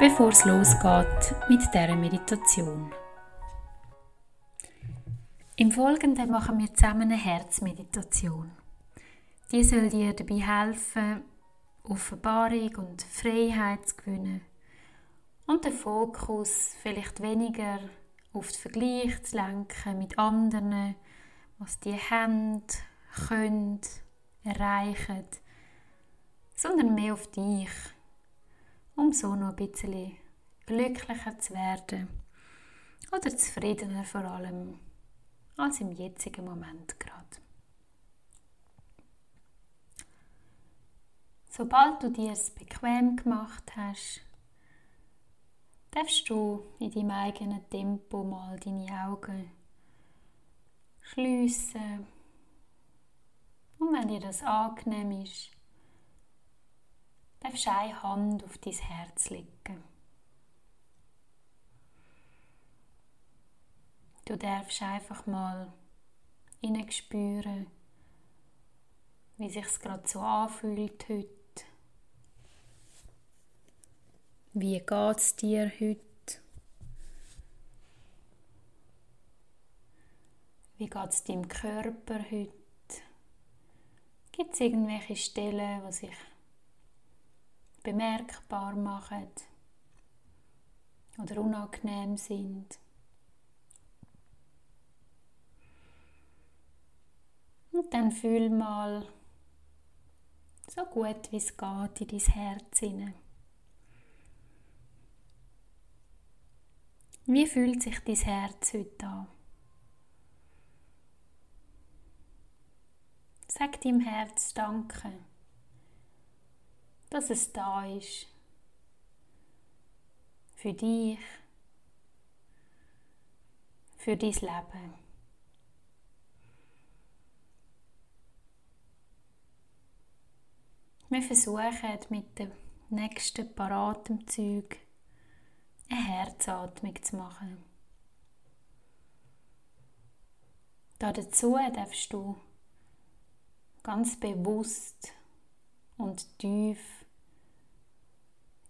bevor es losgeht mit dieser Meditation. Im Folgenden machen wir zusammen eine Herzmeditation. Die soll dir dabei helfen, Offenbarung und Freiheit zu gewinnen und den Fokus vielleicht weniger auf den Vergleich zu lenken mit anderen, was die haben, können, erreichen, sondern mehr auf dich, um so noch ein bisschen glücklicher zu werden oder zufriedener vor allem als im jetzigen Moment gerade. Sobald du dir es bequem gemacht hast, darfst du in deinem eigenen Tempo mal deine Augen schliessen. Und wenn dir das angenehm ist, darfst eine Hand auf dein Herz legen. Du darfst einfach mal spüren, wie sich gerade so anfühlt heute. Wie geht es dir heute? Wie geht es deinem Körper heute? Gibt es irgendwelche Stellen, die sich bemerkbar machen oder unangenehm sind? Und dann fühl mal so gut wie es geht in dein Herz hinein. Wie fühlt sich dein Herz heute an? Sag deinem Herz Danke, dass es da ist. Für dich, für dein Leben. Wir versuchen mit dem nächsten paar Atemzügen eine Herzatmung zu machen. Dazu darfst du ganz bewusst und tief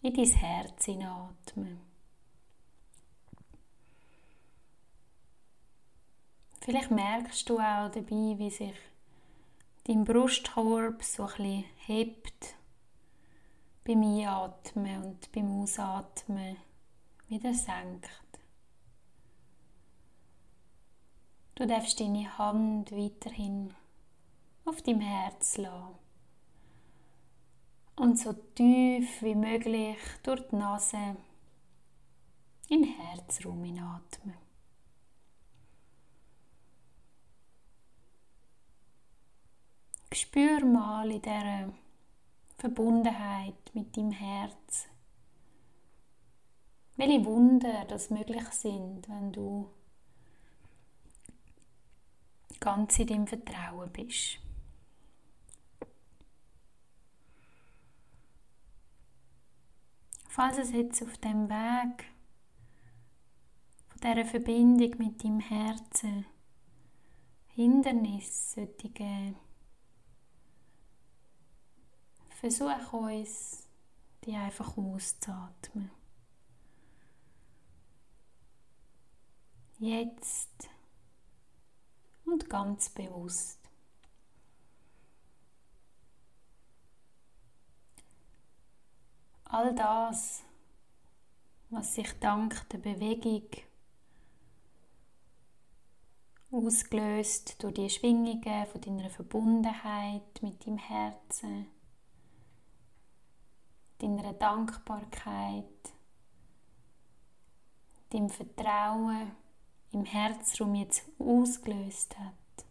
in dein Herz hinatmen. Vielleicht merkst du auch dabei, wie sich dein Brustkorb so ein hebt beim Einatmen und beim Ausatmen wieder senkt. Du darfst deine Hand weiterhin auf deinem Herz lassen und so tief wie möglich durch die Nase in den Herzraum hinatmen. Spür mal in dieser Verbundenheit mit deinem Herz, welche Wunder das möglich sind, wenn du ganz in deinem Vertrauen bist. Falls es jetzt auf dem Weg von dieser Verbindung mit deinem Herzen Hindernisse sollte geben, versuch uns, die einfach auszuatmen. Jetzt und ganz bewusst. All das, was sich dank der Bewegung ausgelöst durch die Schwingungen von deiner Verbundenheit mit deinem Herzen, deiner Dankbarkeit, deinem Vertrauen im Herzraum jetzt ausgelöst hat,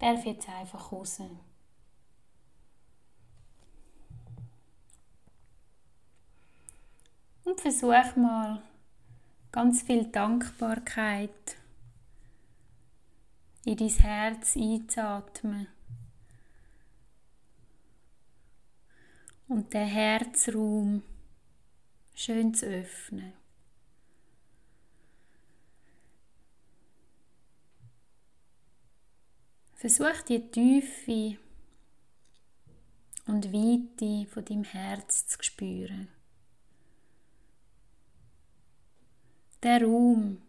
darf jetzt einfach raus. Und versuch mal ganz viel Dankbarkeit in dein Herz einzuatmen. Und den Herzraum schön zu öffnen. Versuch die Tiefe und Weite von deinem Herz zu spüren. Der Raum,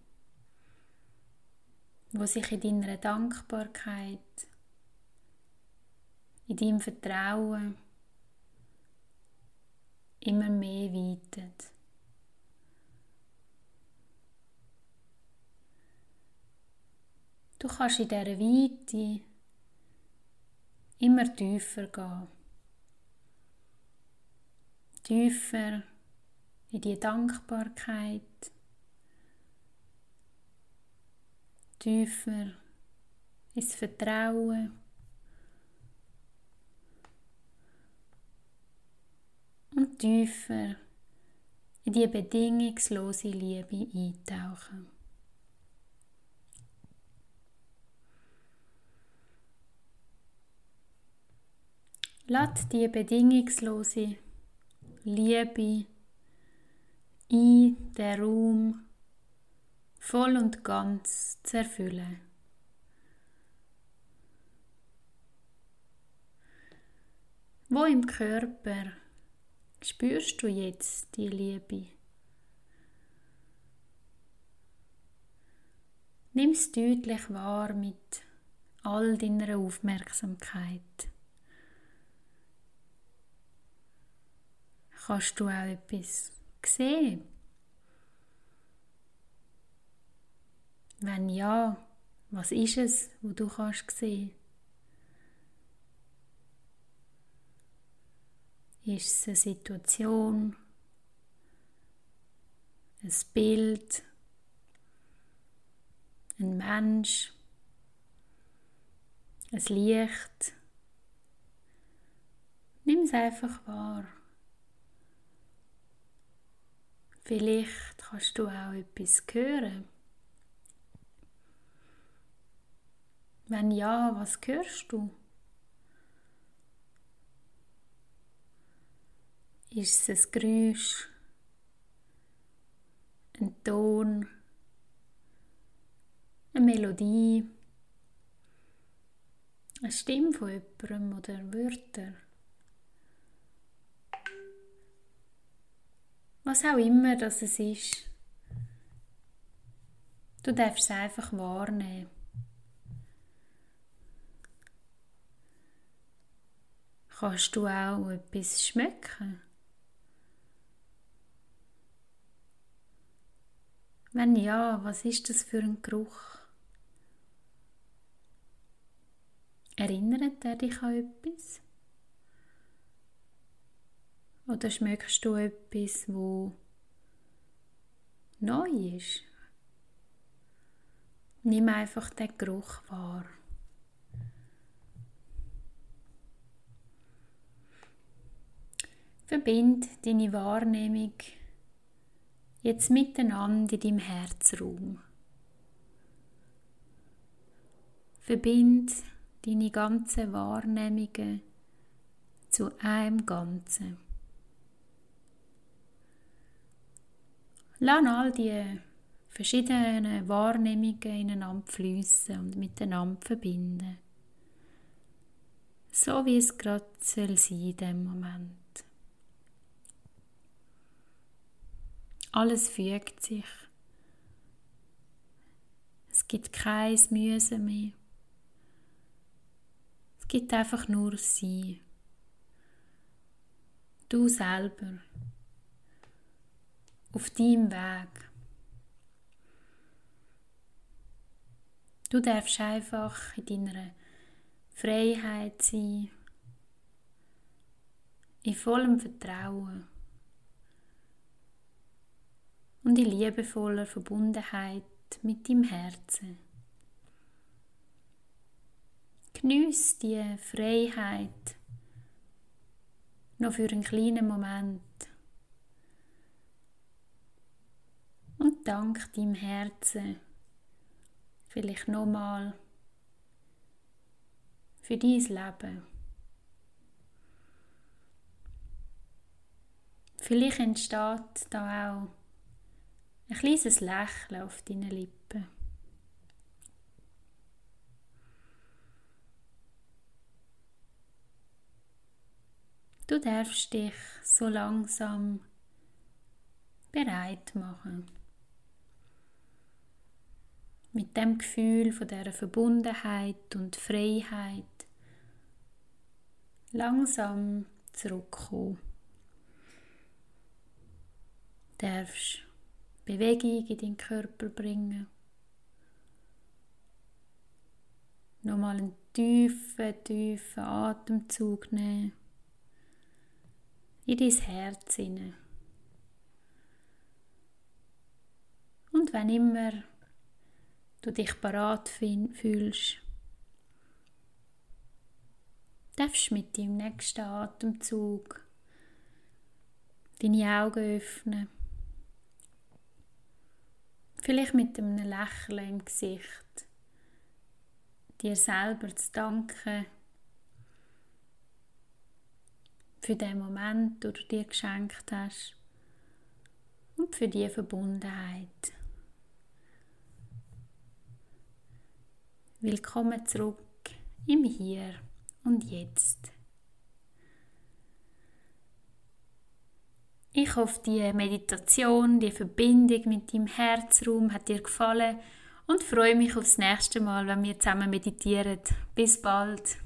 wo sich in deiner Dankbarkeit, in deinem Vertrauen immer mehr weitet. Du kannst in dieser Weite immer tiefer gehen. Tiefer in die Dankbarkeit. Tiefer ins Vertrauen. Und tiefer in die bedingungslose Liebe eintauchen. Lass die bedingungslose Liebe in den Raum voll und ganz zu erfüllen. Wo im Körper spürst du jetzt die Liebe? Nimm es deutlich wahr mit all deiner Aufmerksamkeit. Kannst du auch etwas sehen? Wenn ja, was ist es, wo du kannst sehen? Ist es eine Situation, ein Bild, ein Mensch, ein Licht? Nimm es einfach wahr. Vielleicht kannst du auch etwas hören. Wenn ja, was hörst du? Ist es ein Geräusch, ein Ton, eine Melodie, eine Stimme von jemandem oder Wörter? Was auch immer das es ist. Du darfst es einfach wahrnehmen. Kannst du auch etwas schmecken? Wenn ja, was ist das für ein Geruch? Erinnert er dich an etwas? Oder schmeckst du etwas, wo neu ist? Nimm einfach den Geruch wahr. Verbind deine Wahrnehmung jetzt miteinander in deinem Herzraum. Verbind deine ganzen Wahrnehmungen zu einem Ganzen. Lass all die verschiedenen Wahrnehmungen ineinander fließen und miteinander verbinden. So wie es gerade soll sein in dem Moment. Alles fügt sich. Es gibt kein Mühe mehr. Es gibt einfach nur Sie. Du selber auf deinem Weg. Du darfst einfach in deiner Freiheit sein, in vollem Vertrauen und in liebevoller Verbundenheit mit deinem Herzen. Geniess die Freiheit noch für einen kleinen Moment dank deinem Herzen vielleicht nochmal für dein Leben. Vielleicht entsteht da auch ein kleines Lächeln auf deinen Lippen. Du darfst dich so langsam bereit machen. Mit dem Gefühl von der Verbundenheit und Freiheit langsam zurückkommen. Du darfst Bewegung in deinen Körper bringen. Nochmal einen tiefen, tiefen Atemzug nehmen in dein Herz hinein. Und wenn immer du dich parat fühlst, darfst du mit deinem nächsten Atemzug deine Augen öffnen. Vielleicht mit einem Lächeln im Gesicht. Dir selber zu danken für den Moment, den du dir geschenkt hast und für die Verbundenheit. Willkommen zurück im Hier und Jetzt. Ich hoffe, die Meditation, die Verbindung mit deinem Herzraum hat dir gefallen und freue mich aufs nächste Mal, wenn wir zusammen meditieren. Bis bald.